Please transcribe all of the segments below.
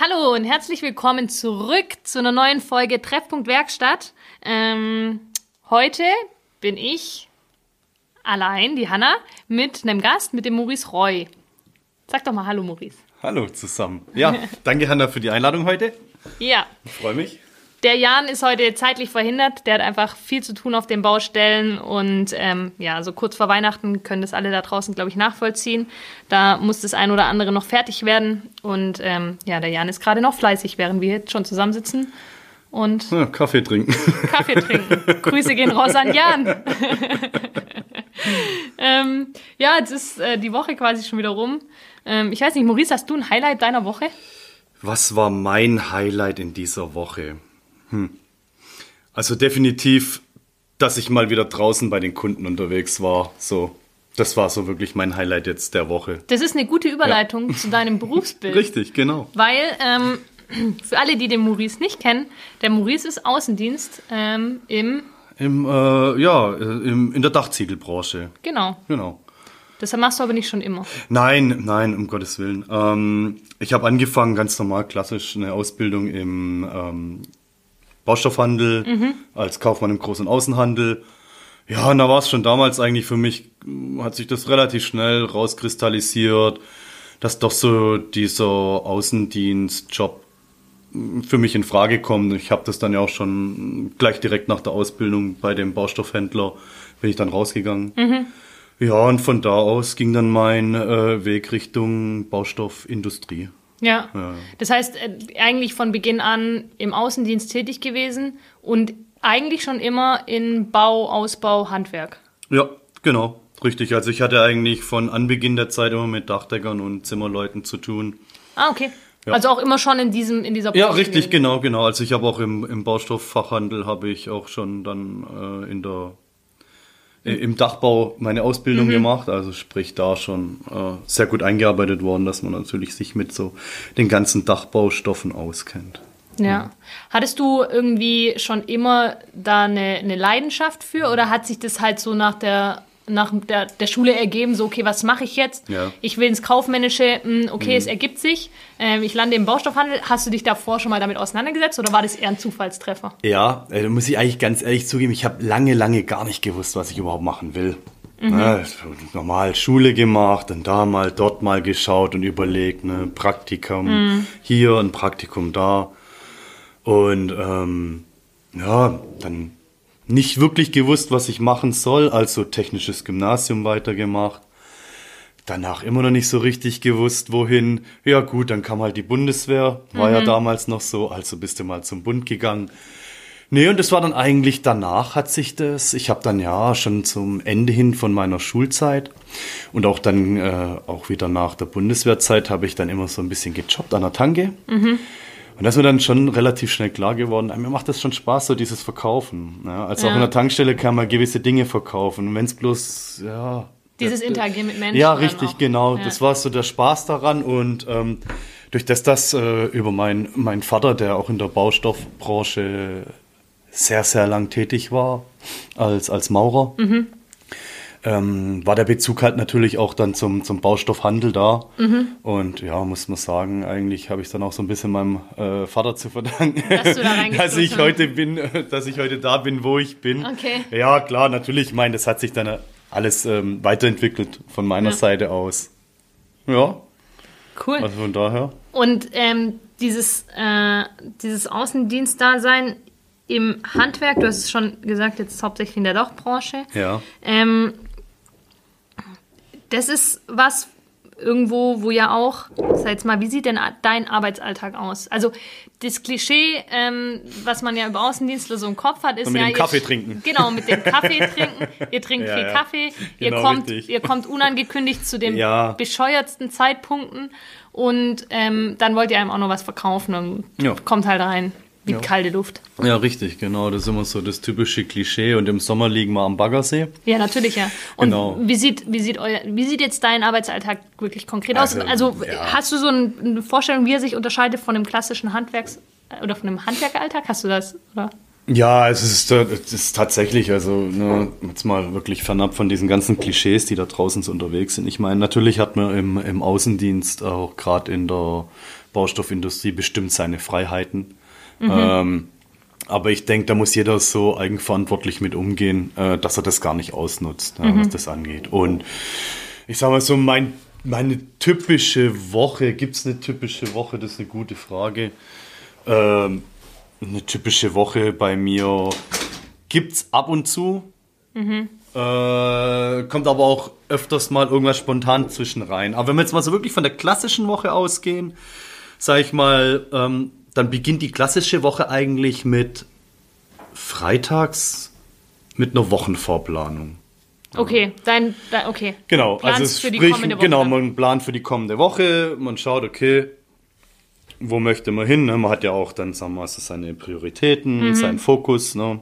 Hallo und herzlich willkommen zurück zu einer neuen Folge Treffpunkt Werkstatt. Ähm, heute bin ich allein, die Hanna, mit einem Gast, mit dem Maurice Roy. Sag doch mal Hallo, Maurice. Hallo zusammen. Ja, danke Hanna für die Einladung heute. Ja. Ich freue mich. Der Jan ist heute zeitlich verhindert. Der hat einfach viel zu tun auf den Baustellen. Und ähm, ja, so kurz vor Weihnachten können das alle da draußen, glaube ich, nachvollziehen. Da muss das ein oder andere noch fertig werden. Und ähm, ja, der Jan ist gerade noch fleißig, während wir jetzt schon zusammensitzen. Und Ja, Kaffee trinken. Kaffee trinken. Grüße gehen raus an Jan. ähm, ja, jetzt ist äh, die Woche quasi schon wieder rum. Ähm, ich weiß nicht, Maurice, hast du ein Highlight deiner Woche? Was war mein Highlight in dieser Woche? Hm. Also definitiv, dass ich mal wieder draußen bei den Kunden unterwegs war. So, das war so wirklich mein Highlight jetzt der Woche. Das ist eine gute Überleitung zu deinem Berufsbild. Richtig, genau. Weil, ähm, für alle, die den Maurice nicht kennen, der Maurice ist Außendienst ähm, im, Im, äh, ja, äh, im, in der Dachziegelbranche. genau. Genau. Das machst du aber nicht schon immer. Nein, nein, um Gottes Willen. Ähm, ich habe angefangen, ganz normal, klassisch, eine Ausbildung im ähm, Baustoffhandel, als Kaufmann im Groß- und Außenhandel. Ja, und da war es schon damals eigentlich für mich, hat sich das relativ schnell rauskristallisiert, dass doch so dieser Außendienstjob für mich in Frage kommt. Ich habe das dann ja auch schon gleich direkt nach der Ausbildung bei dem Baustoffhändler, bin ich dann rausgegangen. Ja, und von da aus ging dann mein äh, Weg Richtung Baustoffindustrie. Ja. Das heißt, äh, eigentlich von Beginn an im Außendienst tätig gewesen und eigentlich schon immer in Bau, Ausbau, Handwerk. Ja, genau, richtig. Also ich hatte eigentlich von Anbeginn der Zeit immer mit Dachdeckern und Zimmerleuten zu tun. Ah, okay. Ja. Also auch immer schon in diesem in dieser Ja, Branche richtig, gewesen. genau, genau. Also ich habe auch im, im Baustofffachhandel habe ich auch schon dann äh, in der im Dachbau meine Ausbildung gemacht, also sprich da schon äh, sehr gut eingearbeitet worden, dass man natürlich sich mit so den ganzen Dachbaustoffen auskennt. Ja. Hattest du irgendwie schon immer da eine, eine Leidenschaft für oder hat sich das halt so nach der nach der, der Schule ergeben, so, okay, was mache ich jetzt? Ja. Ich will ins Kaufmännische, hm, okay, es ergibt sich. Ähm, ich lande im Baustoffhandel. Hast du dich davor schon mal damit auseinandergesetzt oder war das eher ein Zufallstreffer? Ja, äh, da muss ich eigentlich ganz ehrlich zugeben, ich habe lange, lange gar nicht gewusst, was ich überhaupt machen will. Ne, so normal Schule gemacht und da mal, dort mal geschaut und überlegt, ne, Praktikum hier, ein Praktikum da. Und ähm, ja, dann nicht wirklich gewusst, was ich machen soll, also technisches Gymnasium weitergemacht. Danach immer noch nicht so richtig gewusst, wohin. Ja gut, dann kam halt die Bundeswehr, war ja damals noch so, also bist du mal zum Bund gegangen. Nee, und das war dann eigentlich danach hat sich das, ich habe dann ja schon zum Ende hin von meiner Schulzeit und auch dann äh, auch wieder nach der Bundeswehrzeit habe ich dann immer so ein bisschen gejobbt an der Tanke. Und das ist mir dann schon relativ schnell klar geworden, mir macht das schon Spaß, so dieses Verkaufen. Ja, also auch Ja. in der Tankstelle kann man gewisse Dinge verkaufen. Und wenn es bloß, ja. Dieses Interagieren mit Menschen. Ja, richtig, auch. genau. Ja. Das war so der Spaß daran. Und ähm, durch das, das äh, über meinen mein Vater, der auch in der Baustoffbranche sehr, sehr lang tätig war, als, als Maurer, Mhm. Ähm, war der Bezug halt natürlich auch dann zum, zum Baustoffhandel da. Mhm. Und ja, muss man sagen, eigentlich habe ich dann auch so ein bisschen meinem äh, Vater zu verdanken, Dass da dass ich hast. heute bin, dass ich heute da bin, wo ich bin. Okay. Ja, klar, natürlich. Ich meine, das hat sich dann alles ähm, weiterentwickelt von meiner Ja. Seite aus. Ja, Cool. also von daher. Und ähm, dieses, äh, dieses Außendienstdasein im Handwerk, du hast es schon gesagt, jetzt hauptsächlich in der Dachbranche. Ja. Ähm, das ist was irgendwo, wo ja auch, sag jetzt mal, wie sieht denn dein Arbeitsalltag aus? Also das Klischee, ähm, was man ja über Außendienstler so im Kopf hat, ist Und mit ja dem Kaffee ihr, trinken. Genau, mit dem Kaffee trinken. Ihr trinkt Ja, viel ja. Kaffee, ihr Genau, kommt, richtig. ihr kommt unangekündigt zu den Ja. bescheuertsten Zeitpunkten und ähm, dann wollt ihr einem auch noch was verkaufen und Ja. kommt halt rein wie Ja. kalte Luft. Ja, richtig, genau. Das ist immer so das typische Klischee. Und im Sommer liegen wir am Baggersee. Ja, natürlich, ja. Und Genau. wie sieht, wie sieht euer, wie sieht jetzt dein Arbeitsalltag wirklich konkret aus? Also, Also ja. hast du so ein- eine Vorstellung, wie er sich unterscheidet von dem klassischen Handwerks- oder von dem Handwerkeralltag? Hast du das? Oder? Ja, es ist, äh, es ist tatsächlich, also ne, jetzt mal wirklich fernab von diesen ganzen Klischees, die da draußen so unterwegs sind. Ich meine, natürlich hat man im, im Außendienst auch gerade in der Baustoffindustrie bestimmt seine Freiheiten. Mhm. Ähm, aber ich denke, da muss jeder so eigenverantwortlich mit umgehen, äh, dass er das gar nicht ausnutzt, mhm. was das angeht. Und ich sage mal so, mein, meine typische Woche, gibt es eine typische Woche? Das ist eine gute Frage. Ähm, eine typische Woche bei mir gibt es ab und zu. Mhm. Äh, kommt aber auch öfters mal irgendwas spontan zwischen rein. Aber wenn wir jetzt mal so wirklich von der klassischen Woche ausgehen, sage ich mal, ähm, dann beginnt die klassische Woche eigentlich mit freitags mit einer Wochenvorplanung. Okay, dein, dein okay. Genau, also Planst also sprich, genau, man plant für die kommende Woche, man schaut, okay, wo möchte man hin? Ne? Man hat ja auch dann, sagen wir mal, seine Prioritäten, mhm. seinen Fokus, ne?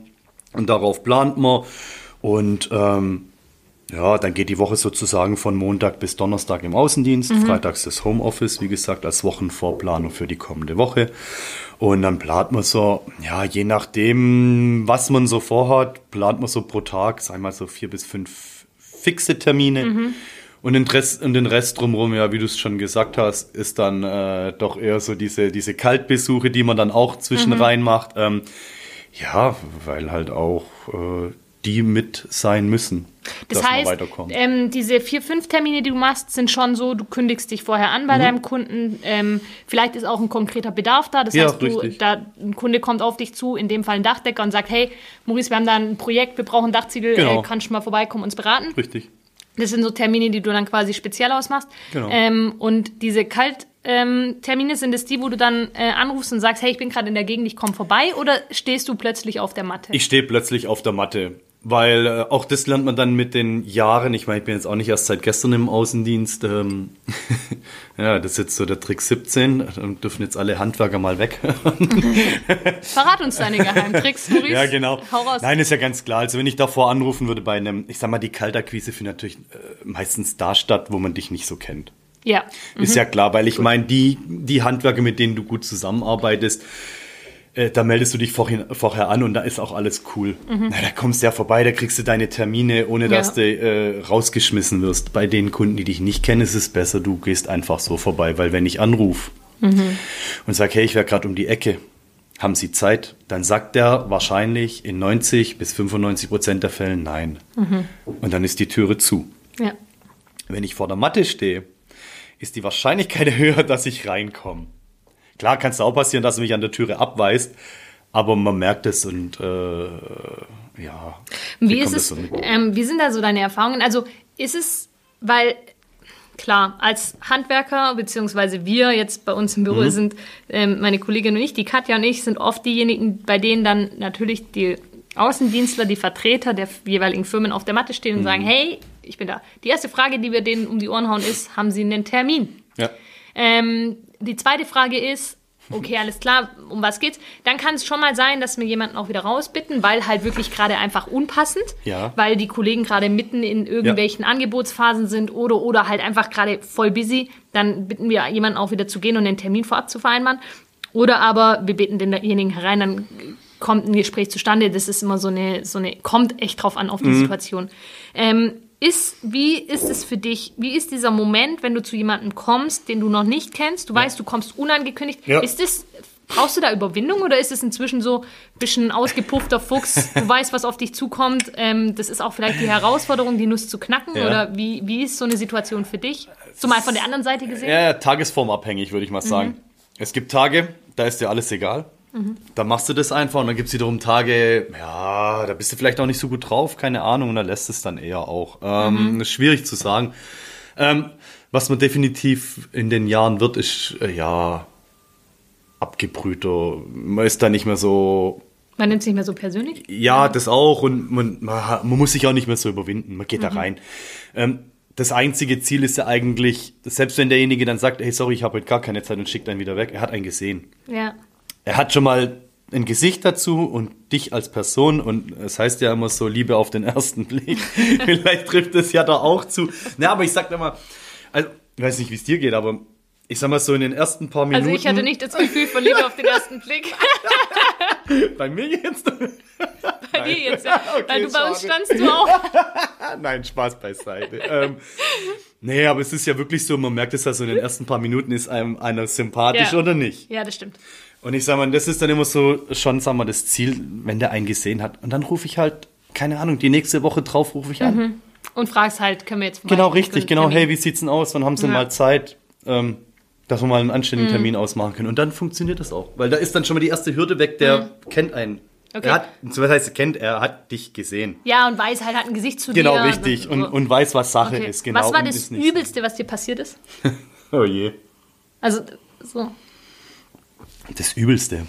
Und darauf plant man. Und ähm, ja, dann geht die Woche sozusagen von Montag bis Donnerstag im Außendienst. Mhm. Freitags das Homeoffice, wie gesagt, als Wochenvorplanung für die kommende Woche. Und dann plant man so, ja, je nachdem, was man so vorhat, plant man so pro Tag, sagen wir mal so vier bis fünf fixe Termine. Mhm. Und den Rest, und den Rest drumherum, ja, wie du es schon gesagt hast, ist dann äh, doch eher so diese, diese Kaltbesuche, die man dann auch zwischen mhm. rein macht. Ähm, ja, weil halt auch äh, die mit sein müssen. Das heißt, ähm, diese vier, fünf Termine, die du machst, sind schon so, du kündigst dich vorher an bei mhm. deinem Kunden. Ähm, vielleicht ist auch ein konkreter Bedarf da. Das ja, heißt, du, da, ein Kunde kommt auf dich zu, in dem Fall ein Dachdecker, und sagt, hey, Maurice, wir haben da ein Projekt, wir brauchen Dachziegel, genau. äh, kannst du mal vorbeikommen und uns beraten? Richtig. Das sind so Termine, die du dann quasi speziell ausmachst. Genau. Ähm, und diese Kalttermine ähm, sind es die, wo du dann äh, anrufst und sagst, hey, ich bin gerade in der Gegend, ich komme vorbei, oder stehst du plötzlich auf der Matte? Ich stehe plötzlich auf der Matte. Weil äh, auch das lernt man dann mit den Jahren. Ich meine, ich bin jetzt auch nicht erst seit gestern im Außendienst. Ähm, ja, das ist jetzt so der Trick 17. Dann dürfen jetzt alle Handwerker mal weg. Verrat uns deine Geheimtricks, Maurice. Ja, genau. Hau raus. Nein, ist ja ganz klar. Also wenn ich davor anrufen würde bei einem, ich sag mal, die Kaltakquise findet natürlich äh, meistens da statt, wo man dich nicht so kennt. Ja. Ist mhm. ja klar, weil ich meine, die, die Handwerker, mit denen du gut zusammenarbeitest, äh, da meldest du dich vorhin, vorher an und da ist auch alles cool. Mhm. Na, da kommst du ja vorbei, da kriegst du deine Termine, ohne dass ja. du äh, rausgeschmissen wirst. Bei den Kunden, die dich nicht kennen, ist es besser, du gehst einfach so vorbei, weil wenn ich anrufe mhm. und sage, hey, ich wäre gerade um die Ecke, haben Sie Zeit? Dann sagt der wahrscheinlich in 90 bis 95 Prozent der Fällen nein. Mhm. Und dann ist die Türe zu. Ja. Wenn ich vor der Matte stehe, ist die Wahrscheinlichkeit höher, dass ich reinkomme. Klar kann es auch passieren, dass er mich an der Türe abweist, aber man merkt es und äh, ja. Wie ist es? Ähm, wie sind da so deine Erfahrungen? Also ist es, weil klar, als Handwerker, beziehungsweise wir jetzt bei uns im Büro mhm. sind, ähm, meine Kollegin und ich, die Katja und ich, sind oft diejenigen, bei denen dann natürlich die Außendienstler, die Vertreter der jeweiligen Firmen auf der Matte stehen und mhm. sagen, hey, ich bin da. Die erste Frage, die wir denen um die Ohren hauen, ist, haben sie einen Termin? Ja. Ähm, die zweite Frage ist, okay, alles klar, um was geht's? Dann kann es schon mal sein, dass wir jemanden auch wieder rausbitten, weil halt wirklich gerade einfach unpassend, ja. weil die Kollegen gerade mitten in irgendwelchen ja. Angebotsphasen sind oder, oder halt einfach gerade voll busy. Dann bitten wir jemanden auch wieder zu gehen und den Termin vorab zu vereinbaren. Oder aber wir bitten denjenigen herein, dann kommt ein Gespräch zustande. Das ist immer so eine, so eine, kommt echt drauf an auf die mhm. Situation. Ähm, ist, wie ist es für dich, wie ist dieser Moment, wenn du zu jemandem kommst, den du noch nicht kennst, du ja. weißt, du kommst unangekündigt, ja. ist es, brauchst du da Überwindung oder ist es inzwischen so ein bisschen ausgepuffter Fuchs, du weißt, was auf dich zukommt, ähm, das ist auch vielleicht die Herausforderung, die Nuss zu knacken ja. oder wie, wie ist so eine Situation für dich? Zumal von der anderen Seite gesehen? Ja, tagesformabhängig, würde ich mal sagen. Mhm. Es gibt Tage, da ist dir alles egal. Mhm. Dann machst du das einfach und dann gibt es wiederum Tage, ja, da bist du vielleicht auch nicht so gut drauf, keine Ahnung, und dann lässt es dann eher auch. Ähm, mhm. Ist schwierig zu sagen. Ähm, was man definitiv in den Jahren wird, ist, äh, ja, abgebrühter. Man ist da nicht mehr so. Man nimmt es nicht mehr so persönlich? Ja, das auch. Und man, man, man, muss sich auch nicht mehr so überwinden. Man geht mhm. da rein. Ähm, das einzige Ziel ist ja eigentlich, selbst wenn derjenige dann sagt, hey, sorry, ich habe heute gar keine Zeit und schickt einen wieder weg, er hat einen gesehen. Ja er hat schon mal ein Gesicht dazu und dich als Person und es heißt ja immer so Liebe auf den ersten Blick. Vielleicht trifft es ja da auch zu. Na, aber ich sag dir mal, also, ich weiß nicht, wie es dir geht, aber ich sag mal so in den ersten paar Minuten. Also ich hatte nicht das Gefühl von Liebe auf den ersten Blick. Bei mir jetzt? Bei dir jetzt, ja. Okay, Weil du bei uns schade. standst du auch. Nein, Spaß beiseite. ähm, nee, aber es ist ja wirklich so, man merkt es ja so in den ersten paar Minuten, ist einem einer sympathisch Ja. oder nicht. Ja, das stimmt. Und ich sag mal, das ist dann immer so schon, sag mal, das Ziel, wenn der einen gesehen hat. Und dann rufe ich halt, keine Ahnung, die nächste Woche drauf rufe ich an. Und fragst halt, können wir jetzt Genau, mal- richtig, genau. Termin- Hey, wie sieht's denn aus? Wann haben Sie Ja. mal Zeit? Ähm, dass wir mal einen anständigen Termin ausmachen können. Und dann funktioniert das auch. Weil da ist dann schon mal die erste Hürde weg, der kennt einen. Okay. Er hat, was heißt, er kennt, er hat dich gesehen. Ja, und weiß halt, hat ein Gesicht zu Genau, dir. richtig. Und, und weiß, was Sache Okay. ist. Genau. was war das Übelste, was dir passiert ist? Oh je. Also, so. Das Übelste.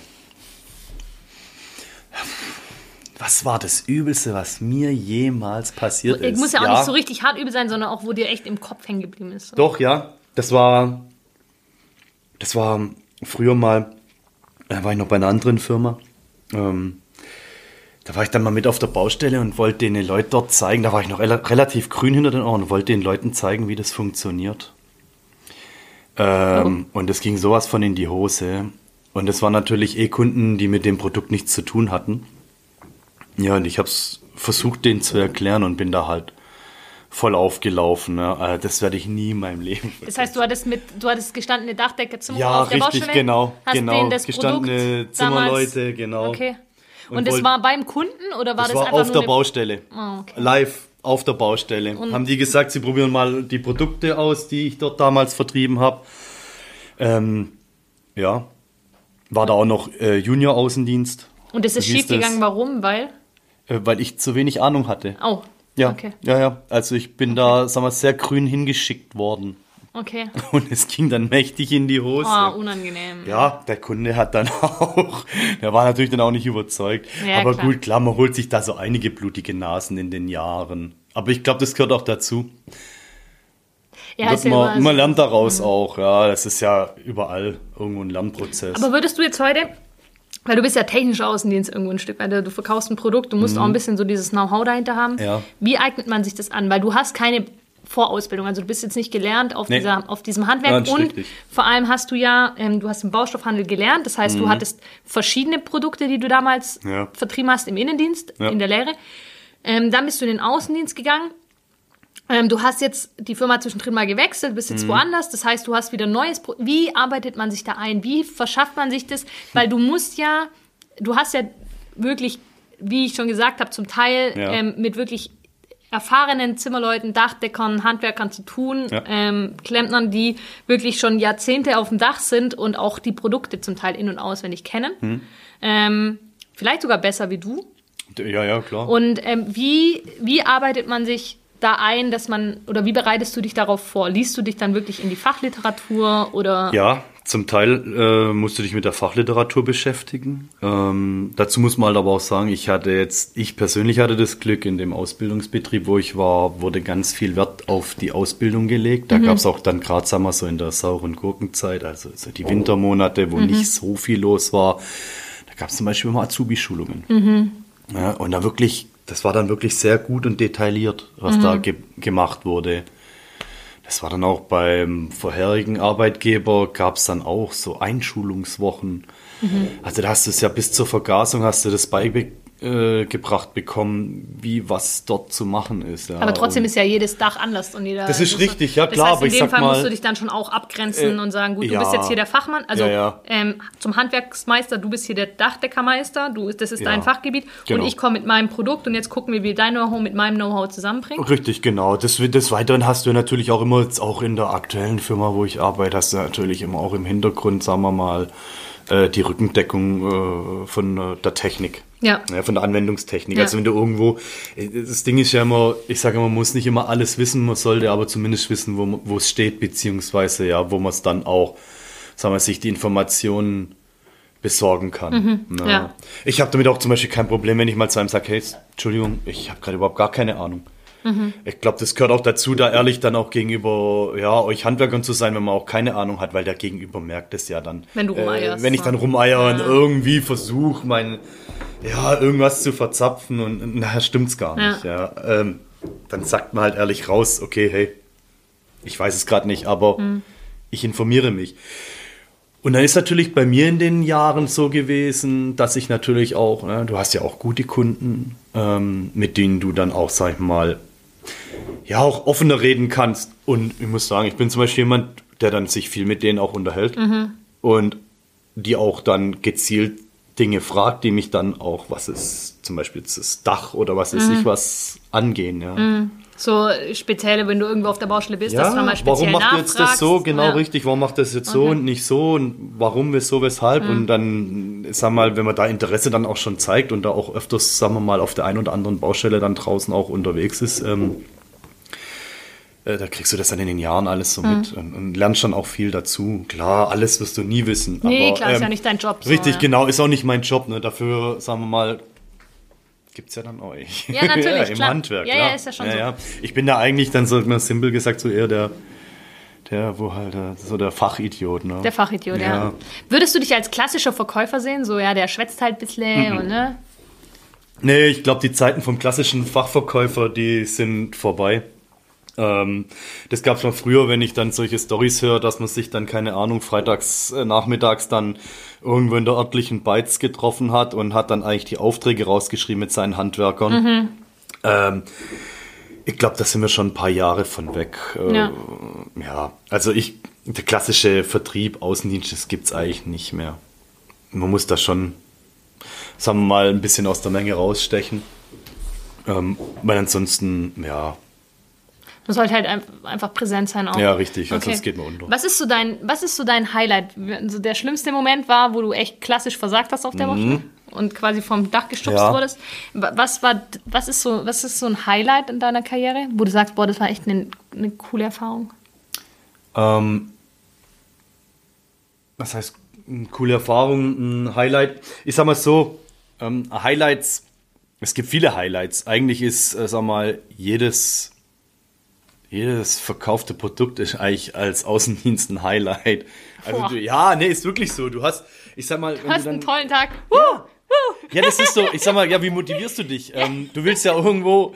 Was war das Übelste, was mir jemals passiert ist? Ich muss ja auch nicht so richtig hart übel sein, sondern auch, wo dir echt im Kopf hängen geblieben ist. So. Doch, ja. Das war. Das war früher mal. Da war ich noch bei einer anderen Firma. Ähm, da war ich dann mal mit auf der Baustelle und wollte den Leuten dort zeigen. Da war ich noch rela relativ grün hinter den Ohren und wollte den Leuten zeigen, wie das funktioniert. Ähm, und es ging sowas von in die Hose. Und es waren natürlich eh Kunden, die mit dem Produkt nichts zu tun hatten. Ja, und ich habe es versucht, denen zu erklären und bin da halt voll aufgelaufen. Ne? Also das werde ich nie in meinem Leben Das heißt, du hattest mit, du hattest gestandene Dachdecke zum Ja, auf der richtig, Baustelle, genau, hast genau. das Gestandene Produkt Zimmerleute, damals, genau. Okay. Und, Und das war beim Kunden oder war Das das, war auf der eine- Baustelle. Ah, okay. Live auf der Baustelle. Haben die gesagt, sie probieren mal die Produkte aus, die ich dort damals vertrieben habe. Ähm, ja. War da auch noch äh, Junior-Außendienst. Und das ist So hieß schief gegangen, warum? Weil? Äh, weil ich zu wenig Ahnung hatte. Oh. Ja, Okay. ja, ja. Also ich bin da, sagen wir, sehr grün hingeschickt worden. Okay. Und es ging dann mächtig in die Hose. Oh, unangenehm. Ja, der Kunde hat dann auch, der war natürlich dann auch nicht überzeugt. Ja, Aber klar. gut, klar, man holt sich da so einige blutige Nasen in den Jahren. Aber ich glaube, das gehört auch dazu. Ja, ist ja man. Mhm. man lernt daraus auch, ja. Das ist ja überall irgendwo ein Lernprozess. Aber würdest du jetzt heute, weil du bist ja technischer Außendienst irgendwo ein Stück weit, du verkaufst ein Produkt, du musst auch ein bisschen so dieses Know-how dahinter haben. Mhm. Ja. Wie eignet man sich das an? Weil du hast keine Vorausbildung, also du bist jetzt nicht gelernt auf, Nee. dieser, auf diesem Handwerk Ja, und richtig. vor allem hast du ja, ähm, du hast im Baustoffhandel gelernt, das heißt, du hattest verschiedene Produkte, die du damals Mhm. Ja. vertrieben hast im Innendienst, in der Lehre. Ähm, dann bist du in den Außendienst gegangen. Ähm, du hast jetzt die Firma zwischendrin mal gewechselt, bist Mhm. jetzt woanders. Das heißt, du hast wieder neues. Pro Wie arbeitet man sich da ein? Wie verschafft man sich das? Weil du musst ja, du hast ja wirklich, wie ich schon gesagt habe, zum Teil Ja. ähm, mit wirklich erfahrenen Zimmerleuten, Dachdeckern, Handwerkern zu tun, Ja. ähm, Klempnern, die wirklich schon Jahrzehnte auf dem Dach sind und auch die Produkte zum Teil in- und auswendig kennen. Mhm. Ähm, vielleicht sogar besser wie du. ja, ja, klar. Und ähm, wie, wie arbeitet man sich da ein, dass man, oder wie bereitest du dich darauf vor? Liest du dich dann wirklich in die Fachliteratur oder? Ja, zum Teil äh, musst du dich mit der Fachliteratur beschäftigen. Ähm, dazu muss man halt aber auch sagen, ich hatte jetzt, ich persönlich hatte das Glück, in dem Ausbildungsbetrieb, wo ich war, wurde ganz viel Wert auf die Ausbildung gelegt. Da gab es auch dann gerade, sagen wir so, in der sauren Gurkenzeit, also so die Wintermonate, wo nicht so viel los war. Da gab es zum Beispiel immer Azubi-Schulungen. Ja, und da wirklich, das war dann wirklich sehr gut und detailliert, was da ge gemacht wurde. Das war dann auch beim vorherigen Arbeitgeber, gab es dann auch so Einschulungswochen. Also da hast du es ja bis zur Vergasung, hast du das beigebracht äh, gebracht bekommen, wie was dort zu machen ist. Ja. Aber trotzdem Und- ist ja jedes Dach anders und jeder. Das ist richtig, ja, das klar, Heißt, aber in dem Fall musst mal- du dich dann schon auch abgrenzen Äh, und sagen, gut, du ja. bist jetzt hier der Fachmann, also Ja. Ähm, zum Handwerksmeister, du bist hier der Dachdeckermeister, du, das ist dein Fachgebiet Genau. und ich komme mit meinem Produkt und jetzt gucken wir, wie dein Know-how mit meinem Know-how zusammenbringt. Richtig, genau. Des, des Weiteren hast du natürlich auch immer, jetzt auch in der aktuellen Firma, wo ich arbeite, hast du natürlich immer auch im Hintergrund, sagen wir mal, äh, die Rückendeckung äh, von äh, der Technik. Ja. Ja, von der Anwendungstechnik. Ja. Also wenn du irgendwo, äh, das Ding ist ja immer, ich sage immer, man muss nicht immer alles wissen, man sollte aber zumindest wissen, wo, wo es steht, beziehungsweise ja, wo man es dann auch, sagen wir, sich die Informationen besorgen kann. Mhm. ja. Ich habe damit auch zum Beispiel kein Problem, wenn ich mal zu einem sage, hey, Entschuldigung, ich habe gerade überhaupt gar keine Ahnung. Mhm. Ich glaube, das gehört auch dazu, da ehrlich dann auch gegenüber ja, euch Handwerkern zu sein, wenn man auch keine Ahnung hat, weil der Gegenüber merkt es ja dann. Wenn du rumeierst, Äh, wenn ich dann ne? rumeier und irgendwie versuche, mein, ja, irgendwas zu verzapfen und, nachher stimmt's gar nicht. Ja. Ähm, dann sagt man halt ehrlich raus, okay, hey, ich weiß es gerade nicht, aber Mhm. ich informiere mich. Und dann ist natürlich bei mir in den Jahren so gewesen, dass ich natürlich auch, ne, du hast ja auch gute Kunden, ähm, mit denen du dann auch, sag ich mal, ja, auch offener reden kannst. Und ich muss sagen, ich bin zum Beispiel jemand, der dann sich viel mit denen auch unterhält und die auch dann gezielt Dinge fragt, die mich dann auch, was ist zum Beispiel das Dach oder was ist ich was angehen, ja. So speziell, wenn du irgendwo auf der Baustelle bist, dass du nochmal speziell warum macht ihr jetzt das nachfragst. so? Genau Ja. richtig. Warum macht das jetzt so Okay. und nicht so? Und warum, wieso, weshalb? Mhm. Und dann, sag mal, wenn man da Interesse dann auch schon zeigt und da auch öfters, sagen wir mal, auf der einen oder anderen Baustelle dann draußen auch unterwegs ist, ähm, äh, da kriegst du das dann in den Jahren alles so Mhm. mit und, und lernst schon auch viel dazu. Klar, alles wirst du nie wissen. Nee, aber, klar, ist ja ähm, nicht dein Job. So, Richtig, ja. genau, ist auch nicht mein Job. Ne? Dafür, sagen wir mal, gibt's ja dann euch. Ja, natürlich, Im klar. Handwerk, Ja, klar. ja, ist ja schon so. Ich bin da eigentlich dann so mal simpel gesagt so eher der, der, wo halt, äh, so der Fachidiot, ne? Der Fachidiot, ja. Ja. Würdest du dich als klassischer Verkäufer sehen? So, ja, der schwätzt halt ein bisschen Mhm. und ne? Nee, ich glaube, die Zeiten vom klassischen Fachverkäufer, die sind vorbei. Ähm, das gab es mal früher, wenn ich dann solche Stories höre, dass man sich dann, keine Ahnung, freitags, äh, nachmittags dann irgendwo in der örtlichen Beiz getroffen hat und hat dann eigentlich die Aufträge rausgeschrieben mit seinen Handwerkern. Ähm, ich glaube, da sind wir schon ein paar Jahre von weg. Äh, Ja. ja, also ich, der klassische Vertrieb, Außendienst, das gibt es eigentlich nicht mehr. Man muss da schon, sagen wir mal, ein bisschen aus der Menge rausstechen. Ähm, weil ansonsten, ja, Man sollte halt ein- einfach präsent sein auch. Ja, richtig, sonst geht man unter. Was ist so dein, was ist so dein Highlight? So der schlimmste Moment war, wo du echt klassisch versagt hast auf der Woche und quasi vom Dach gestupst Mhm. Ja. wurdest. Wa- Was war, was ist so, was ist so ein Highlight in deiner Karriere, wo du sagst, boah, das war echt eine, eine coole Erfahrung? Ähm, was heißt eine coole Erfahrung, ein Highlight? Ich sag mal so, ähm, Highlights, es gibt viele Highlights. Eigentlich ist, äh, sag mal, jedes, jedes verkaufte Produkt ist eigentlich als Außendienst ein Highlight. Also Boah. du, ja, nee, ist wirklich so. Du hast, ich sag mal, Du hast du einen dann, tollen Tag. Woo! ja, das ist so, ich sag mal, ja, wie motivierst du dich? Ähm, du willst ja irgendwo,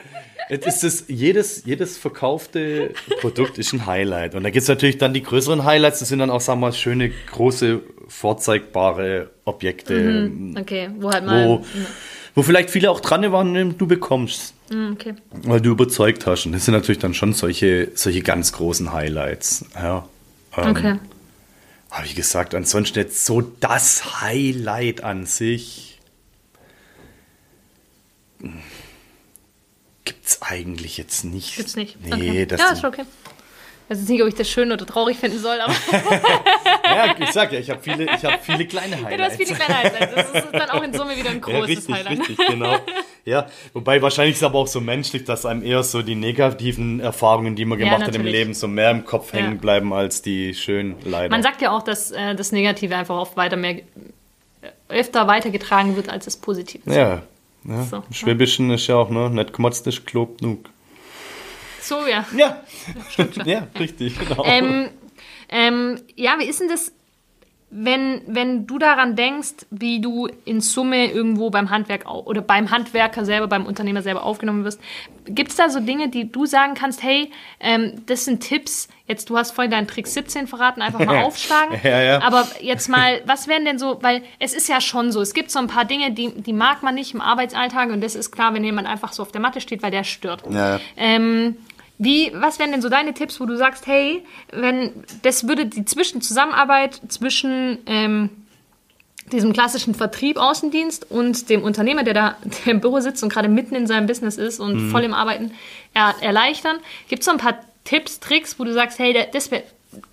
jetzt ist es, jedes, jedes verkaufte Produkt ist ein Highlight. Und da gibt es natürlich dann die größeren Highlights, das sind dann auch, sagen wir mal, schöne, große, vorzeigbare Objekte, Okay, wo halt mal. wo, wo vielleicht viele auch dran waren, du bekommst, Mm, Okay. weil du überzeugt hast. Und das sind natürlich dann schon solche, solche ganz großen Highlights. Ja. Ähm, Okay. Aber wie gesagt, ansonsten jetzt so das Highlight an sich gibt's eigentlich jetzt nicht. Gibt's nicht. Nee, okay. das ja, ist schon okay. Ich weiß jetzt nicht, ob ich das schön oder traurig finden soll, aber ja, ich sag ja, ich habe viele, ich hab viele kleine Highlights. ja, du hast viele kleine Highlights. Das ist dann auch in Summe wieder ein ja, großes richtig, Highlight. richtig, genau. Ja, wobei wahrscheinlich ist es aber auch so menschlich, dass einem eher so die negativen Erfahrungen, die man Ja, gemacht hat im. Leben, so mehr im Kopf Ja. hängen bleiben als die schönen leider. Man sagt ja auch, dass äh, das Negative einfach oft weiter mehr äh, öfter weitergetragen wird als das Positive. ja, ja. So, Im Schwäbischen ist ja auch, ne, nicht gemotzt ist Klob genug. So, ja. Ja, ja, richtig, genau. Ähm, ähm, ja, wie ist denn das, wenn, wenn du daran denkst, wie du in Summe irgendwo beim Handwerk oder beim Handwerker selber, beim Unternehmer selber aufgenommen wirst? Gibt es da so Dinge, die du sagen kannst, hey, ähm, das sind Tipps, jetzt du hast vorhin deinen Trick 17 verraten, einfach mal aufschlagen. Ja, ja. Aber jetzt mal, was wären denn so, weil es ist ja schon so, es gibt so ein paar Dinge, die, die mag man nicht im Arbeitsalltag und das ist klar, wenn jemand einfach so auf der Matte steht, weil der stört. Ja. Ähm, wie, was wären denn so deine Tipps, wo du sagst, hey, wenn das würde die zwischen Zusammenarbeit zwischen ähm, diesem klassischen Vertrieb, Außendienst und dem Unternehmer, der da der im Büro sitzt und gerade mitten in seinem Business ist und voll im Arbeiten, er, erleichtern? Gibt es so ein paar Tipps, Tricks, wo du sagst, hey, das wär,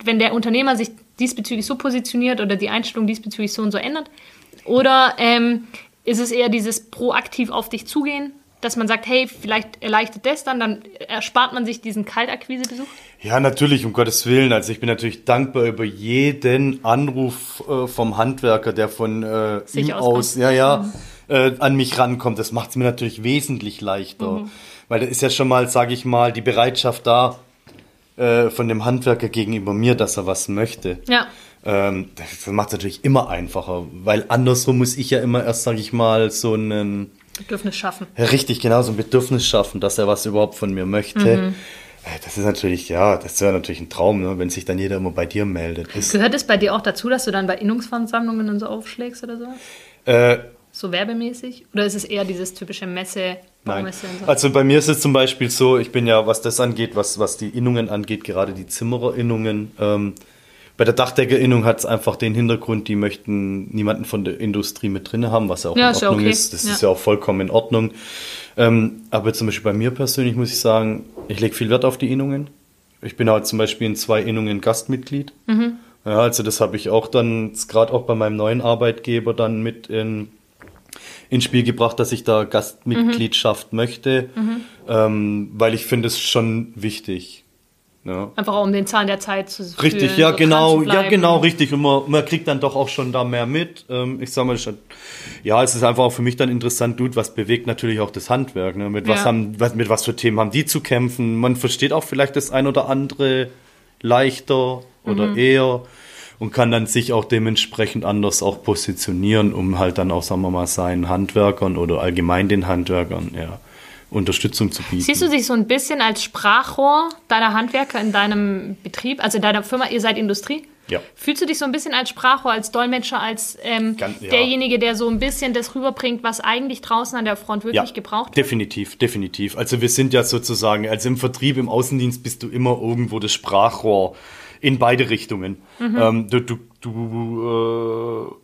wenn der Unternehmer sich diesbezüglich so positioniert oder die Einstellung diesbezüglich so und so ändert? Oder ähm, ist es eher dieses proaktiv auf dich zugehen, dass man sagt, hey, vielleicht erleichtert das dann, dann erspart man sich diesen Kaltakquisebesuch? Ja, natürlich, um Gottes Willen. Also ich bin natürlich dankbar über jeden Anruf äh, vom Handwerker, der von äh, Sich ihm auskommt. aus, ja, ja, äh, an mich rankommt. Das macht es mir natürlich wesentlich leichter. Weil da ist ja schon mal, sage ich mal, die Bereitschaft da äh, von dem Handwerker gegenüber mir, dass er was möchte. Ja. Ähm, das macht es natürlich immer einfacher, weil andersrum muss ich ja immer erst, sage ich mal, so einen Bedürfnis schaffen. Richtig, genau, so ein Bedürfnis schaffen, dass er was überhaupt von mir möchte. Das ist natürlich, ja, das wäre natürlich ein Traum, ne, wenn sich dann jeder immer bei dir meldet. Ist, Gehört es bei dir auch dazu, dass du dann bei Innungsversammlungen und so aufschlägst oder so? äh, So werbemäßig? Oder ist es eher dieses typische Messe, Nein. So? Also bei mir ist es zum Beispiel so, ich bin ja, was das angeht, was, was die Innungen angeht, gerade die Zimmererinnungen, ähm, bei der Dachdeckerinnung hat es einfach den Hintergrund, die möchten niemanden von der Industrie mit drin haben, was ja auch Ja, in ist Ordnung okay. ist. Das Ja. ist ja auch vollkommen in Ordnung. Ähm, aber zum Beispiel bei mir persönlich muss ich sagen, ich lege viel Wert auf die Innungen. Ich bin halt zum Beispiel in zwei Innungen Gastmitglied. Mhm. Ja, also das habe ich auch dann gerade auch bei meinem neuen Arbeitgeber dann mit in, ins Spiel gebracht, dass ich da Gastmitgliedschaft möchte, ähm, weil ich finde es schon wichtig. Ja. Einfach auch um den Zahn der Zeit zu Richtig, fühlen, ja so genau, ja genau, richtig. Und man, man kriegt dann doch auch schon da mehr mit. Ähm, ich sag mal, schon- ja, es ist einfach auch für mich dann interessant, dude, was bewegt natürlich auch das Handwerk. Ne? Mit was Ja. haben, was, mit was für Themen haben die zu kämpfen? Man versteht auch vielleicht das ein oder andere leichter oder Mhm. eher und kann dann sich auch dementsprechend anders auch positionieren, um halt dann auch, sagen wir mal, seinen Handwerkern oder allgemein den Handwerkern ja, Unterstützung zu bieten. Siehst du dich so ein bisschen als Sprachrohr deiner Handwerker in deinem Betrieb, also in deiner Firma, ihr seid Industrie? Ja. Fühlst du dich so ein bisschen als Sprachrohr, als Dolmetscher, als ähm, Ganz- ja. derjenige, der so ein bisschen das rüberbringt, was eigentlich draußen an der Front wirklich gebraucht wird? Definitiv, definitiv. Also wir sind ja sozusagen, also im Vertrieb, im Außendienst bist du immer irgendwo das Sprachrohr in beide Richtungen. Mhm. Ähm, du du, du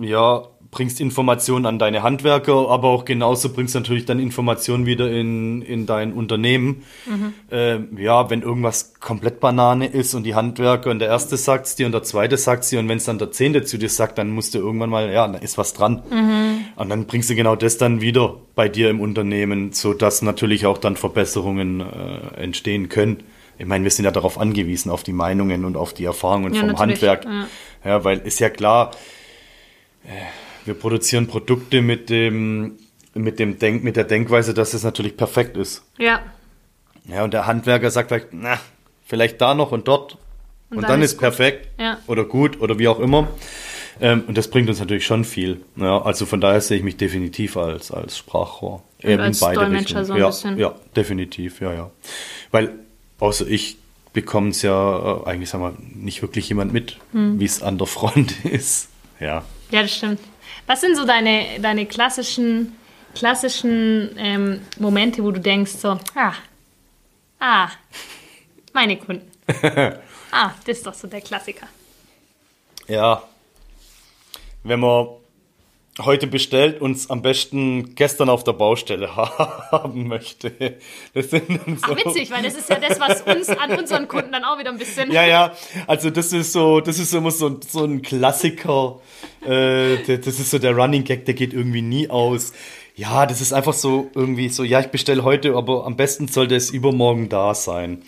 äh, ja, bringst Informationen an deine Handwerker, aber auch genauso bringst natürlich dann Informationen wieder in, in dein Unternehmen. Mhm. Ähm, ja, wenn irgendwas komplett Banane ist und die Handwerker und der erste sagt's dir und der zweite sagt's dir und wenn es dann der zehnte zu dir sagt, dann musst du irgendwann mal, ja, da ist was dran. Und dann bringst du genau das dann wieder bei dir im Unternehmen, so dass natürlich auch dann Verbesserungen äh, entstehen können. Ich meine, wir sind ja darauf angewiesen, auf die Meinungen und auf die Erfahrungen Ja, vom natürlich, Handwerk. ja. Ja, weil ist ja klar, äh, wir produzieren Produkte mit dem, mit dem Denk, mit der Denkweise, dass es natürlich perfekt ist. Ja. Ja, und der Handwerker sagt vielleicht, na, vielleicht da noch und dort. Und, dann, ist gut. perfekt Ja. oder gut oder wie auch immer. Ähm, und das bringt uns natürlich schon viel. Ja, also von daher sehe ich mich definitiv als, als Sprachrohr. Eben als Dolmetscher so ein ja, bisschen. Ja, definitiv, ja, ja. Weil außer ich bekomme es ja äh, eigentlich, sagen wir, nicht wirklich jemand mit, Hm. wie es an der Front ist. Ja. Ja, das stimmt. Was sind so deine, deine klassischen, klassischen ähm, Momente, wo du denkst so, ah, ah, meine Kunden. ah, das ist doch so der Klassiker. Ja. Wenn man heute bestellt und es am besten gestern auf der Baustelle haben möchte. Das sind so. Ach, witzig, weil das ist ja das, was uns an unseren Kunden dann auch wieder ein bisschen... Ja, ja, also das ist so, das ist immer so, so ein Klassiker. Äh, das ist so der Running Gag, der geht irgendwie nie aus. Ja, das ist einfach so irgendwie so, ja, ich bestelle heute, aber am besten sollte es übermorgen da sein.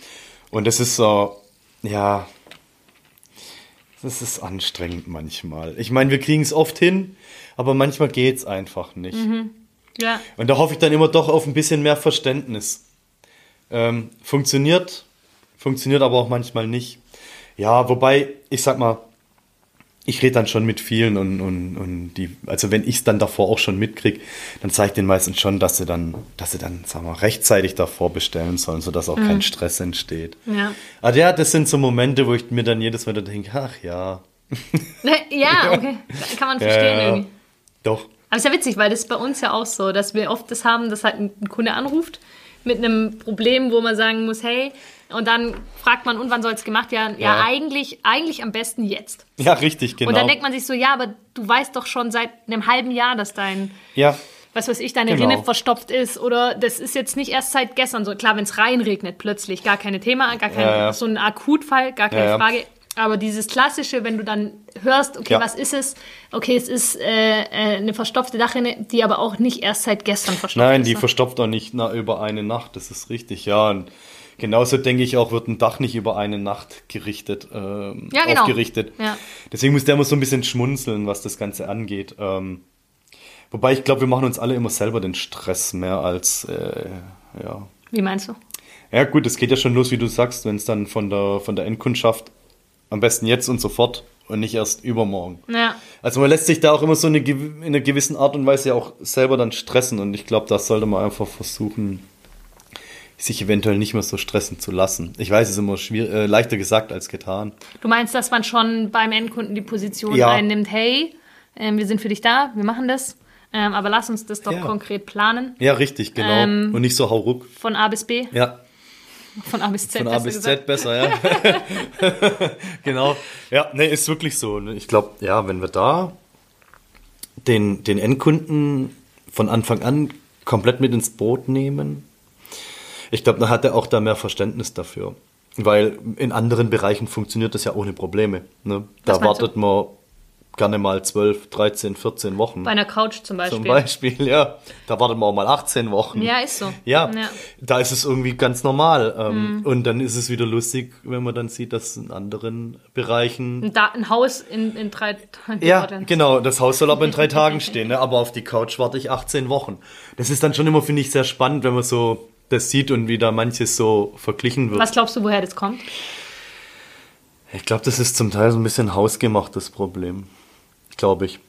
Und das ist so, ja, das ist anstrengend manchmal. Ich meine, wir kriegen es oft hin, aber manchmal geht's einfach nicht. Ja. Und da hoffe ich dann immer doch auf ein bisschen mehr Verständnis. Ähm, funktioniert, funktioniert aber auch manchmal nicht. Ja, wobei, ich sag mal, ich rede dann schon mit vielen und, und, und die, also wenn ich es dann davor auch schon mitkrieg, dann zeige ich den meistens schon, dass sie dann, dass sie dann, sag mal, rechtzeitig davor bestellen sollen, sodass auch kein Stress entsteht. Ja. Aber ja, das sind so Momente, wo ich mir dann jedes Mal denke, ach ja. Ja, okay. Kann man verstehen ja, irgendwie. Doch. Aber ist ja witzig, weil das ist bei uns ja auch so, dass wir oft das haben, dass halt ein Kunde anruft mit einem Problem, wo man sagen muss, hey, und dann fragt man, und wann soll es gemacht werden? Ja, Ja. eigentlich, eigentlich am besten jetzt. Ja, richtig, genau. Und dann denkt man sich so, ja, aber du weißt doch schon seit einem halben Jahr, dass dein, ja, was weiß ich, deine Genau. Rinne verstopft ist oder das ist jetzt nicht erst seit gestern so. Klar, wenn es reinregnet plötzlich, gar keine Thema, gar kein, Ja, ja. so ein Akutfall, gar keine. Frage. Aber dieses Klassische, wenn du dann hörst, okay, Ja. was ist es? Okay, es ist äh, äh, eine verstopfte Dachrinne, die aber auch nicht erst seit gestern verstopft Nein, ist. die ne? verstopft auch nicht na, über eine Nacht, das ist richtig, ja. Und genauso denke ich auch, wird ein Dach nicht über eine Nacht gerichtet, ähm, Ja, genau. aufgerichtet. Ja. Deswegen muss der immer so ein bisschen schmunzeln, was das Ganze angeht. Ähm, wobei ich glaube, wir machen uns alle immer selber den Stress mehr als, äh, ja. Wie meinst du? Ja gut, es geht ja schon los, wie du sagst, wenn es dann von der, von der Endkundschaft am besten jetzt und sofort und nicht erst übermorgen. Ja. Also man lässt sich da auch immer so eine, in einer gewissen Art und Weise auch selber dann stressen und ich glaube, das sollte man einfach versuchen, sich eventuell nicht mehr so stressen zu lassen. Ich weiß, es ist immer schwierig, äh, leichter gesagt als getan. Du meinst, dass man schon beim Endkunden die Position Ja. einnimmt, hey, ähm, wir sind für dich da, wir machen das, ähm, aber lass uns das doch Ja. konkret planen. Ja, richtig, genau. Ähm, Und nicht so hauruck. Von A bis B, Ja, von A bis Z. von A bis gesagt. Z besser, ja. genau. Ja, nee, ist wirklich so. Ich glaube, ja, wenn wir da den, den Endkunden von Anfang an komplett mit ins Boot nehmen, ich glaube, dann hat er auch da mehr Verständnis dafür. Weil in anderen Bereichen funktioniert das ja ohne Probleme. Ne? Da wartet man gerne mal 12, 13, 14 Wochen. Bei einer Couch zum Beispiel. Zum Beispiel, ja. Da wartet man auch mal 18 Wochen. Ja, ist so. Ja, Ja. Mhm. da ist es irgendwie ganz normal. Ähm, Und dann ist es wieder lustig, wenn man dann sieht, dass in anderen Bereichen. Ein, da ein Haus in, in drei Tagen. Ja, genau, das Haus soll aber in drei Tagen stehen, ne? aber auf die Couch warte ich 18 Wochen. Das ist dann schon immer, finde ich, sehr spannend, wenn man so das sieht und wie da manches so verglichen wird. Was glaubst du, woher das kommt? Ich glaube, das ist zum Teil so ein bisschen hausgemachtes Problem. Glaube ich.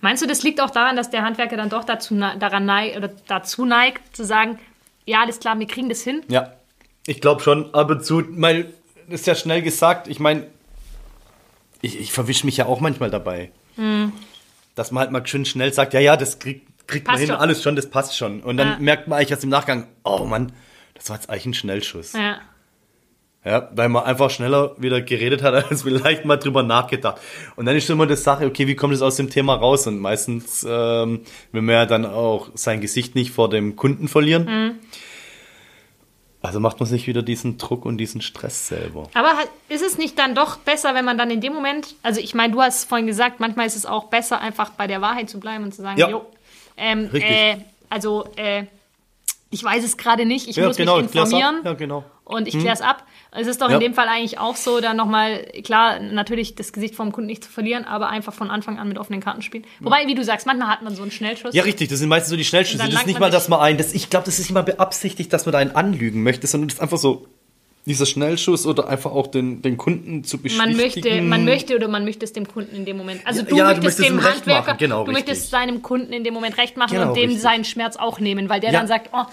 Meinst du, das liegt auch daran, dass der Handwerker dann doch dazu, ne- daran neigt, oder dazu neigt, zu sagen, ja, alles klar, wir kriegen das hin? Ja, ich glaube schon, ab und zu, weil, das ist ja schnell gesagt, ich meine, ich, ich verwische mich ja auch manchmal dabei. Hm. Dass man halt mal schön schnell sagt, ja, ja, das kriegt, kriegt man Passt hin, schon. alles schon, das passt schon. Und dann Ja. merkt man eigentlich erst im Nachgang, oh Mann, das war jetzt eigentlich ein Schnellschuss. Ja. Ja, weil man einfach schneller wieder geredet hat, als vielleicht mal drüber nachgedacht. Und dann ist immer die Sache, okay, wie kommt es aus dem Thema raus? Und meistens ähm, will man ja dann auch sein Gesicht nicht vor dem Kunden verlieren. Mhm. Also macht man sich wieder diesen Druck und diesen Stress selber. Aber ist es nicht dann doch besser, wenn man dann in dem Moment, also ich meine, du hast vorhin gesagt, manchmal ist es auch besser, einfach bei der Wahrheit zu bleiben und zu sagen, Ja. jo, ähm, Richtig. äh, also äh, ich weiß es gerade nicht, ich Ja, muss genau, mich informieren Ja, genau. und ich kläre es ab. Es ist doch Ja. in dem Fall eigentlich auch so, dann nochmal, klar, natürlich das Gesicht vom Kunden nicht zu verlieren, aber einfach von Anfang an mit offenen Karten spielen. Wobei, wie du sagst, manchmal hat man so einen Schnellschuss. Ja, richtig, das sind meistens so die Schnellschüsse. Das ist nicht mal, dass man einen, das, ich glaube, das ist nicht mal beabsichtigt, dass man da einen anlügen möchte, sondern das ist einfach so dieser Schnellschuss oder einfach auch den, den Kunden zu beschwichtigen. Man möchte, man möchte oder man möchte es dem Kunden in dem Moment. Also du Ja, du möchtest möchtest dem Handwerker, machen, genau, du richtig. möchtest seinem Kunden in dem Moment recht machen Genau, und dem richtig. seinen Schmerz auch nehmen, weil der Ja. dann sagt, oh,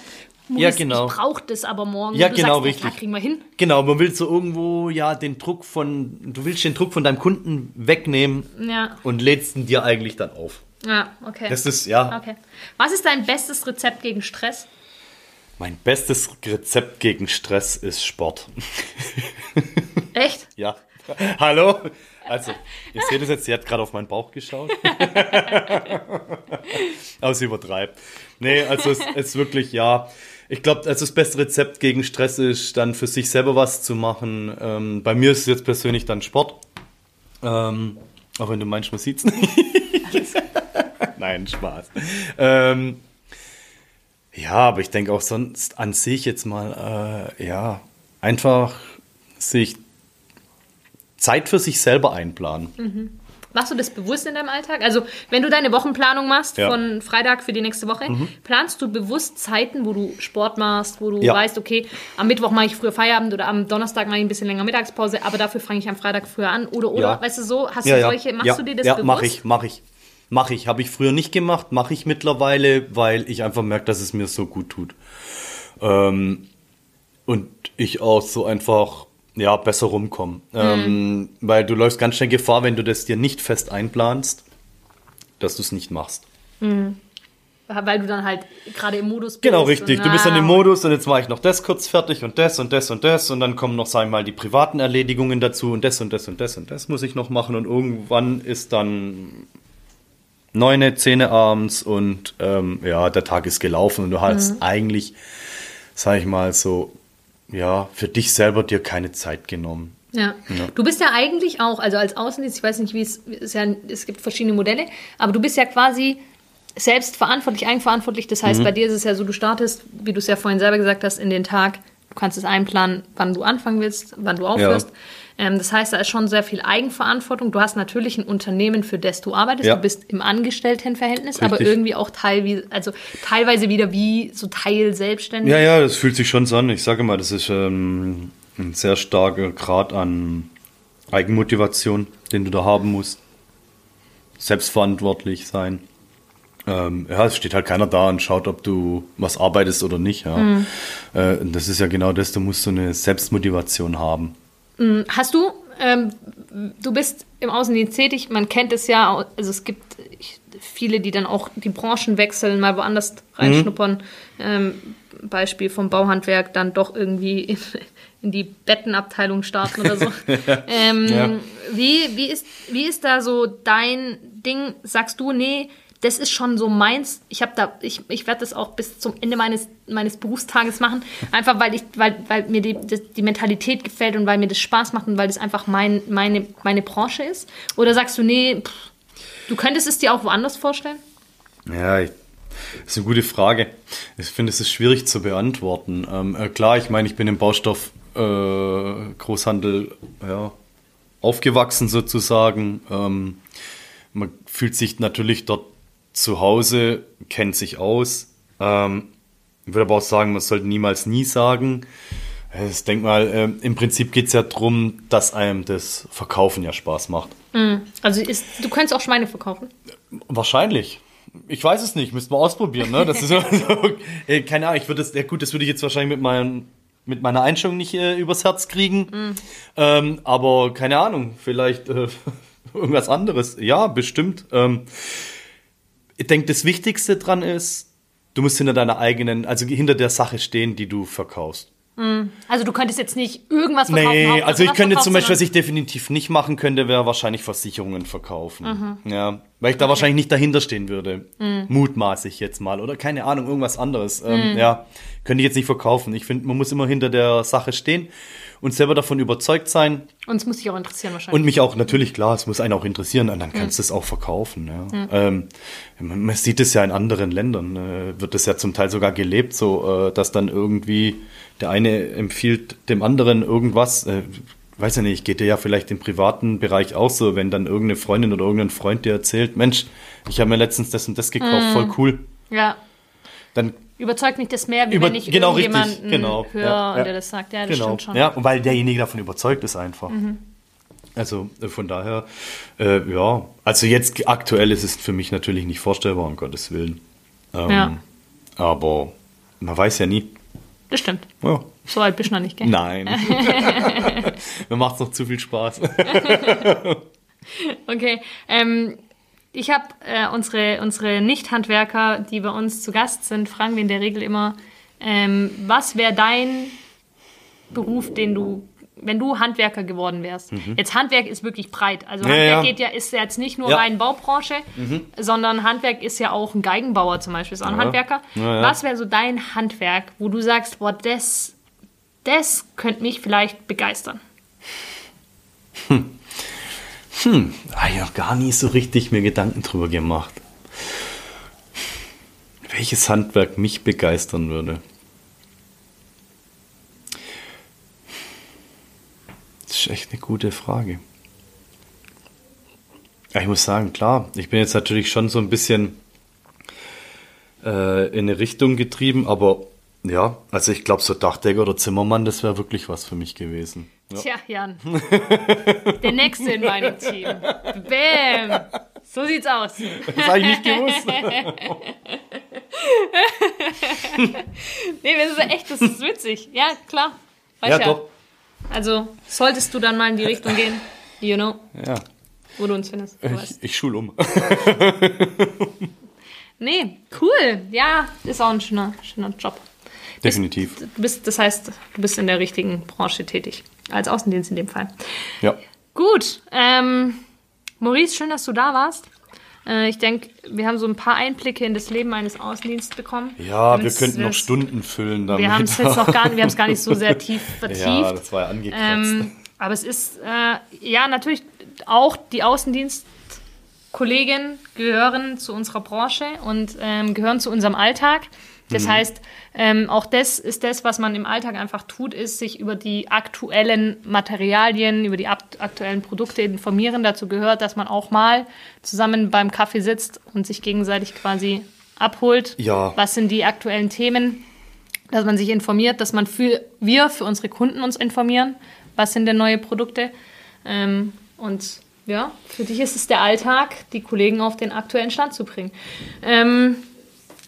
Ja, genau. ich brauche das aber morgen. Ja, genau, sagst, richtig. Kriegen wir hin. Genau, man will so irgendwo ja den Druck von, du willst den Druck von deinem Kunden wegnehmen Ja, und lädst ihn dir eigentlich dann auf. ja, okay. Das ist, ja, okay. Was ist dein bestes Rezept gegen Stress? Mein bestes Rezept gegen Stress ist Sport. Echt? Ja. Hallo? Also, ihr seht es jetzt, sie hat gerade auf meinen Bauch geschaut. Aber sie übertreibt. Nee, also es ist wirklich, ja. Ich glaube, also das beste Rezept gegen Stress ist, dann für sich selber was zu machen. Ähm, bei mir ist es jetzt persönlich dann Sport. Ähm, auch wenn du meinst, man sieht's nicht. Nein, Spaß. Ähm, ja, aber ich denke auch sonst an sich jetzt mal, äh, ja, einfach sich Zeit für sich selber einplanen. Machst du das bewusst in deinem Alltag? Also, wenn du deine Wochenplanung machst Ja. Mhm. von Freitag für die nächste Woche, planst du bewusst Zeiten, wo du Sport machst, wo du Ja. weißt, okay, am Mittwoch mache ich früher Feierabend oder am Donnerstag mache ich ein bisschen länger Mittagspause, aber dafür fange ich am Freitag früher an oder oder, Ja. weißt du so, hast Ja, du ja. solche, machst ja, du dir das ja, bewusst? mache ich, mache ich. Mache ich. Habe ich früher nicht gemacht, mache ich mittlerweile, weil ich einfach merke, dass es mir so gut tut. Ähm, und ich auch so einfach ja, besser rumkomme. Ähm, weil du läufst ganz schnell Gefahr, wenn du das dir nicht fest einplanst, dass du es nicht machst. Weil du dann halt gerade im Modus bist. Genau, richtig. und, Du bist dann im Modus und jetzt mache ich noch das kurz fertig und das und das und das und dann kommen noch, sagen wir mal, die privaten Erledigungen dazu und das und das und das und das muss ich noch machen und irgendwann ist dann neune, zehn abends und ähm, ja, der Tag ist gelaufen und du hast Mhm. eigentlich, sag ich mal, so, ja, für dich selber dir keine Zeit genommen. Ja. Du bist ja eigentlich auch, also als Außendienst, ich weiß nicht, wie es ist ja, es gibt verschiedene Modelle, aber du bist ja quasi selbst verantwortlich, eigenverantwortlich. Das Mhm. heißt, bei dir ist es ja so, du startest, wie du es ja vorhin selber gesagt hast, in den Tag. Du kannst es einplanen, wann du anfangen willst, wann du aufhörst. Ähm, das heißt, da ist schon sehr viel Eigenverantwortung. Du hast natürlich ein Unternehmen, für das du arbeitest. Ja. Du bist im Angestelltenverhältnis, aber Richtig. irgendwie auch teilweise, also teilweise wieder wie so Teil selbstständig. Ja, ja, das fühlt sich schon so an. Ich sage mal, das ist ähm, ein sehr starker Grad an Eigenmotivation, den du da haben musst. Selbstverantwortlich sein. Ähm, ja, es steht halt keiner da und schaut, ob du was arbeitest oder nicht. Ja. Mhm. Äh, das ist ja genau das, du musst so eine Selbstmotivation haben. Mhm. Hast du, ähm, du bist im Außendienst tätig, man kennt es ja, also es gibt viele, die dann auch die Branchen wechseln, mal woanders reinschnuppern. Mhm. Ähm, Beispiel vom Bauhandwerk dann doch irgendwie in, in die Bettenabteilung starten oder so. ähm, ja. wie, wie, ist, wie ist da so dein Ding? Sagst du, nee, das ist schon so meins. Ich habe da, ich, ich werde das auch bis zum Ende meines, meines Berufstages machen. Einfach weil ich, weil, weil mir die, die Mentalität gefällt und weil mir das Spaß macht und weil das einfach mein, meine, meine Branche ist. Oder sagst du, nee, pff, du könntest es dir auch woanders vorstellen? Ja, ich, das ist eine gute Frage. Ich finde, es ist schwierig zu beantworten. Ähm, äh, klar, ich meine, ich bin im Baustoff äh, ja, aufgewachsen sozusagen. Ähm, man fühlt sich natürlich dort zu Hause, kennt sich aus. Ähm, ich würde aber auch sagen, man sollte niemals nie sagen. Ich denke mal, äh, im Prinzip geht es ja darum, dass einem das Verkaufen ja Spaß macht. Mm. Also ist, du könntest auch Schweine verkaufen? Wahrscheinlich. Ich weiß es nicht, müsste man ausprobieren. Ne? Das ist also, äh, keine Ahnung, ich würde das, ja gut, das würde ich jetzt wahrscheinlich mit, meinem, mit meiner Einstellung nicht äh, übers Herz kriegen. Mm. Ähm, aber keine Ahnung, vielleicht äh, irgendwas anderes. Ja, bestimmt. Ähm, ich denke, das Wichtigste dran ist, du musst hinter deiner eigenen, also hinter der Sache stehen, die du verkaufst. Hm. Also du könntest jetzt nicht irgendwas verkaufen. Nee, also ich könnte zum Beispiel, was ich definitiv nicht machen könnte, wäre wahrscheinlich Versicherungen verkaufen. Mhm. Ja, weil ich da okay. wahrscheinlich nicht dahinter stehen würde. Mhm. Mutmaße ich jetzt mal. Oder keine Ahnung, irgendwas anderes. Ähm, mhm. Ja, könnte ich jetzt nicht verkaufen. Ich finde, man muss immer hinter der Sache stehen und selber davon überzeugt sein. Und es muss dich auch interessieren wahrscheinlich. Und mich auch, natürlich, klar, es muss einen auch interessieren, und dann kannst du es auch verkaufen. Ja. Ähm, man sieht es ja in anderen Ländern, äh, wird es ja zum Teil sogar gelebt, so äh, dass dann irgendwie der eine empfiehlt dem anderen irgendwas. Äh, weiß ja nicht, geht dir ja vielleicht im privaten Bereich auch so, wenn dann irgendeine Freundin oder irgendein Freund dir erzählt, Mensch, ich habe mir letztens das und das gekauft, mm. voll cool. Ja. Dann überzeugt mich das mehr, wie Über, wenn ich genau, irgendjemanden genau, höre ja, und der das sagt. Ja, das genau. stimmt schon. Ja, weil derjenige davon überzeugt ist einfach. Mhm. Also äh, von daher, äh, ja, also jetzt aktuell ist es für mich natürlich nicht vorstellbar, um Gottes Willen. Ähm, ja. Aber man weiß ja nie. Das stimmt. Ja. So alt bist du noch nicht, gell? Nein. Mir macht es noch zu viel Spaß. okay. Ähm, ich habe äh, unsere, unsere Nicht-Handwerker, die bei uns zu Gast sind, fragen wir in der Regel immer, ähm, was wäre dein Beruf, den du, wenn du Handwerker geworden wärst? Mhm. Jetzt Handwerk ist wirklich breit. Also Handwerk ja. geht ja, ist jetzt nicht nur ja. rein Baubranche, mhm. sondern Handwerk ist ja auch ein Geigenbauer zum Beispiel, ist auch ein Handwerker. Was wäre so dein Handwerk, wo du sagst, boah, das, das könnte mich vielleicht begeistern? Hm. Hm, ich habe gar nie so richtig mir Gedanken drüber gemacht. Welches Handwerk mich begeistern würde? Das ist echt eine gute Frage. Ich muss sagen, klar, ich bin jetzt natürlich schon so ein bisschen äh, in eine Richtung getrieben, aber ja, also ich glaube, so Dachdecker oder Zimmermann, das wäre wirklich was für mich gewesen. Ja. Tja, Jan. Der nächste in meinem Team. Bäm. So sieht's aus. Das habe ich nicht gewusst. nee, das ist echt, das ist witzig. Ja, klar. Weiß ja, ja, doch. Also, solltest du dann mal in die Richtung gehen, you know. Ja. Wo du uns findest. Du ich, ich schul um. nee, cool. Ja, ist auch ein schöner, schöner Job. Definitiv. Du bist, das heißt, du bist in der richtigen Branche tätig. Als Außendienst in dem Fall. Ja. Gut. Ähm, Maurice, schön, dass du da warst. Äh, ich denke, wir haben so ein paar Einblicke in das Leben eines Außendienstes bekommen. Ja, wir könnten noch Stunden füllen damit. Wir haben es jetzt noch gar nicht, wir gar nicht so sehr tief vertieft. Ja, das war ja angekratzt. Ähm, aber es ist, äh, ja, natürlich auch die Außendienstkollegen gehören zu unserer Branche und ähm, gehören zu unserem Alltag. Das mhm. heißt, ähm, auch das ist das, was man im Alltag einfach tut, ist sich über die aktuellen Materialien, über die aktuellen Produkte informieren. Dazu gehört, dass man auch mal zusammen beim Kaffee sitzt und sich gegenseitig quasi abholt. Ja. Was sind die aktuellen Themen? Dass man sich informiert, dass man für wir für unsere Kunden uns informieren. Was sind denn neue Produkte? Ähm, und Ja, für dich ist es der Alltag, die Kollegen auf den aktuellen Stand zu bringen. Ähm,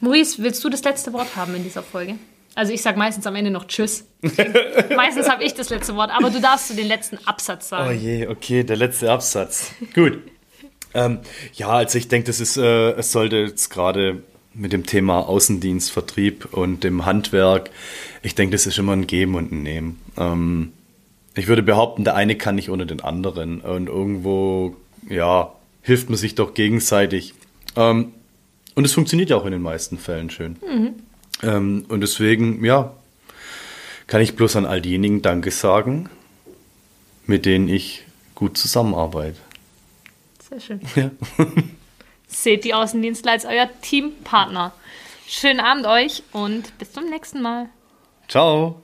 Maurice, willst du das letzte Wort haben in dieser Folge? Also ich sage meistens am Ende noch Tschüss. meistens habe ich das letzte Wort, aber du darfst zu den letzten Absatz sagen. Oh je, okay, der letzte Absatz. Gut. Ähm, ja, also ich denke, das ist, äh, es sollte jetzt gerade mit dem Thema Außendienst, Vertrieb und dem Handwerk, ich denke, das ist immer ein Geben und ein Nehmen. Ähm, ich würde behaupten, der eine kann nicht ohne den anderen. Und irgendwo, ja, hilft man sich doch gegenseitig. Ähm, und es funktioniert ja auch in den meisten Fällen schön. Mhm. Ähm, und deswegen, ja, kann ich bloß an all diejenigen Danke sagen, mit denen ich gut zusammenarbeite. Sehr schön. Ja. Seht die Außendienstler als euer Teampartner. Schönen Abend euch und bis zum nächsten Mal. Ciao.